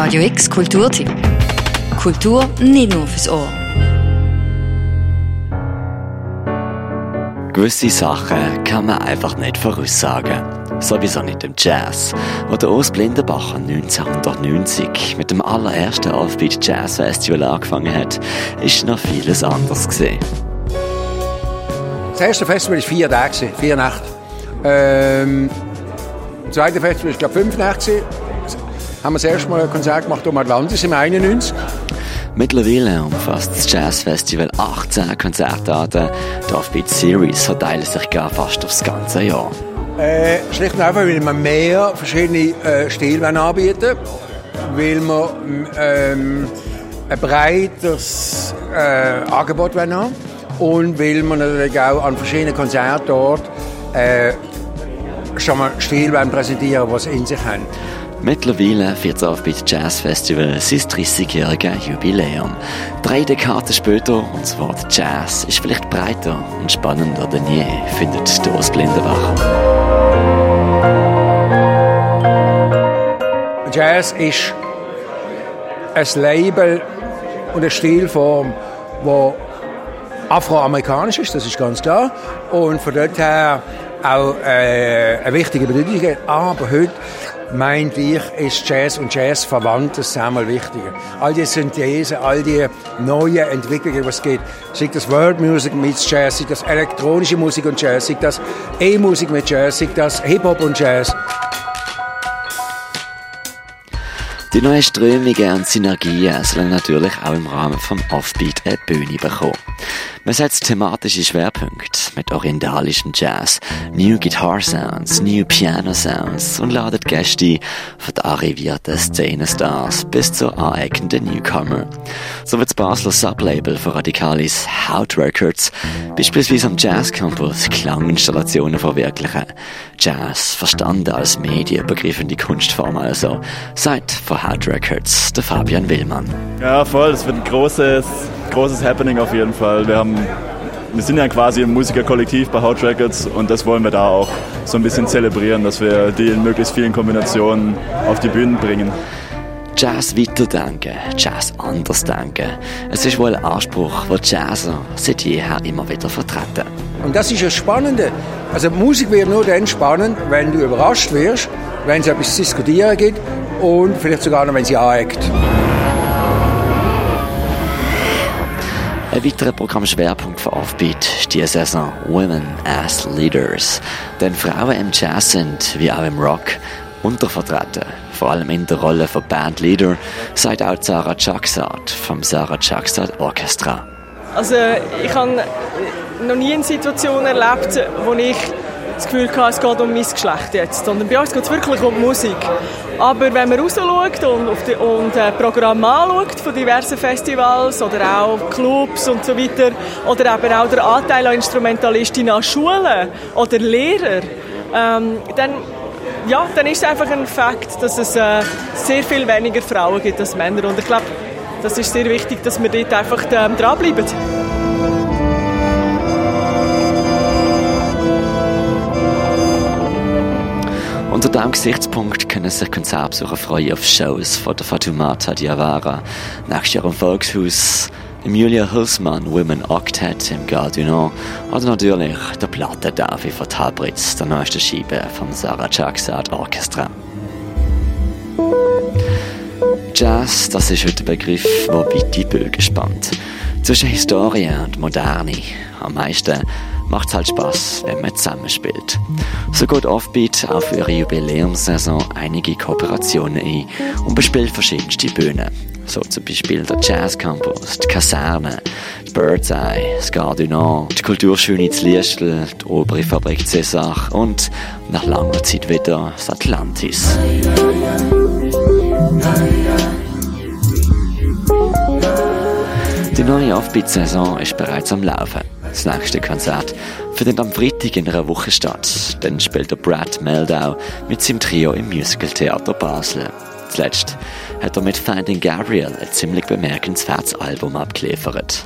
Radio X Kulturtipp. Kultur nicht nur fürs Ohr. Gewisse Sachen kann man einfach nicht voraussagen. Sowieso nicht im Jazz, wo der Urs Blindenbach 1990 mit dem allerersten Offbeat Jazz Festival angefangen hat, ist noch vieles anders gesehen. Das erste Festival war vier Tage, vier Nächte. Ähm, das zweite Festival war, glaube ich, fünf Nächte. Haben wir das erste Mal ein Konzert gemacht um Atlantis im 91. Mittlerweile umfasst das Jazzfestival 18 Konzertarten. Die Offbeat Series verteilen sich gar fast aufs ganze Jahr. Äh, schlicht und einfach, weil wir mehr verschiedene äh, Stile anbieten weil wir ähm, ein breiteres äh, Angebot haben und weil wir natürlich auch an verschiedenen Konzerten dort äh, schon mal Stil präsentieren, was in sich haben. Mittlerweile feiert das Offbeat Jazz Festival sein 30-jähriges Jubiläum. Drei Dekaden später und das Wort Jazz ist vielleicht breiter und spannender denn je, findet Doris Blindenbach. Jazz ist ein Label und eine Stilform, die afroamerikanisch ist, das ist ganz klar. Und von dort her auch äh, eine wichtige Bedeutung. Aber heute meinte ich, ist Jazz und Jazz verwandt, das ist einmal wichtiger. All die Synthese, all die neuen Entwicklungen, was geht, sei das World Music mit Jazz, sei das elektronische Musik und Jazz, sei das E-Musik mit Jazz, sei das Hip-Hop und Jazz. Die neuen Strömungen und Synergien sollen natürlich auch im Rahmen vom Offbeat eine Bühne bekommen. Man setzt thematische Schwerpunkte mit orientalischem Jazz, New Guitar Sounds, New Piano Sounds und ladet Gäste von den arrivierten Szenenstars bis zu aneckenden Newcomer. So wird das Basler Sublabel von Radikalis Hout Records beispielsweise am Jazz Campus Klanginstallationen verwirklichen. Jazz, verstanden als medienübergreifende Kunstform also, seit von Hout Records der Fabian Willmann. Ja, voll, das wird ein großes großes Happening auf jeden Fall. Wir, haben, wir sind ja quasi ein Musikerkollektiv bei Hot Records und das wollen wir da auch so ein bisschen zelebrieren, dass wir die in möglichst vielen Kombinationen auf die Bühnen bringen. Jazz weiterdenken, Jazz anders denken. Es ist wohl ein Anspruch, den Jazzer seit jeher immer wieder vertreten. Und das ist das Spannende. Also Musik wird nur dann spannend, wenn du überrascht wirst, wenn es etwas zu diskutieren gibt und vielleicht sogar noch, wenn sie aneckt. Ein weiterer Programmschwerpunkt für Offbeat ist die Saison Women as Leaders. Denn Frauen im Jazz sind, wie auch im Rock, untervertreten. Vor allem in der Rolle von Bandleader, sagt auch Sarah Chaksat vom Sarah Chaksat Orchestra. Also ich habe noch nie eine Situation erlebt, wo ich das Gefühl hatte, es geht um mein Geschlecht jetzt. Sondern bei uns geht es wirklich um Musik. Aber wenn man rausschaut und, auf die, und äh, Programme anschaut von diversen Festivals oder auch Clubs und so weiter, oder eben auch der Anteil an Instrumentalistinnen an Schulen oder Lehrer, ähm, dann, ja, dann ist es einfach ein Fakt, dass es äh, sehr viel weniger Frauen gibt als Männer. Und ich glaube, das ist sehr wichtig, dass wir dort einfach ähm, dranbleiben. Unter diesem Gesichtspunkt können sich Konzertbesucher freuen auf Shows von der Fatumata Diawara, nächstes Jahr im Volkshaus, im Julia Hülsmann Women Octet im Nord oder natürlich der Plattentafel von Tabritz, der neuesten Scheibe vom Sarah Jacksat Orchestra. Jazz, das ist heute ein Begriff, der weite Bögen spannt. Zwischen Historie und Moderne. Am meisten macht es halt Spaß, wenn man zusammenspielt. So geht Offbeat auch für ihre Jubiläumssaison einige Kooperationen ein und bespielt verschiedenste Bühnen. So zum Beispiel der Jazz Campus, die Kaserne, die Bird's Eye, das Nord, die Kulturschule in Liestel, die obere Fabrik Cesach und nach langer Zeit wieder das Atlantis. Die neue Offbeat-Saison ist bereits am Laufen. Das nächste Konzert findet am Freitag in einer Woche statt. Dann spielt der Brad Meldau mit seinem Trio im Musical Theater Basel. Zuletzt hat er mit Finding Gabriel ein ziemlich bemerkenswertes Album abgeliefert.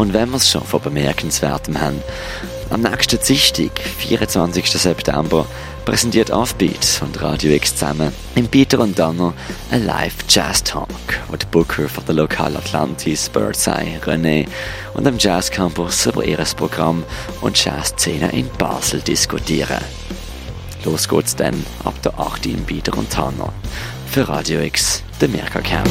Und wenn wir es schon von Bemerkenswertem haben, am nächsten Dienstag, 24. September, präsentiert Offbeat und Radio X zusammen im Peter und Danner ein Live Jazz Talk, wo die Booker von der Lokal Atlantis, Birdseye, René und am Jazz Campus über ihr Programm und Jazzszene in Basel diskutieren. Los geht's dann ab der 8. im Bieder und Tanner. Für Radio X, der Mirka Camp.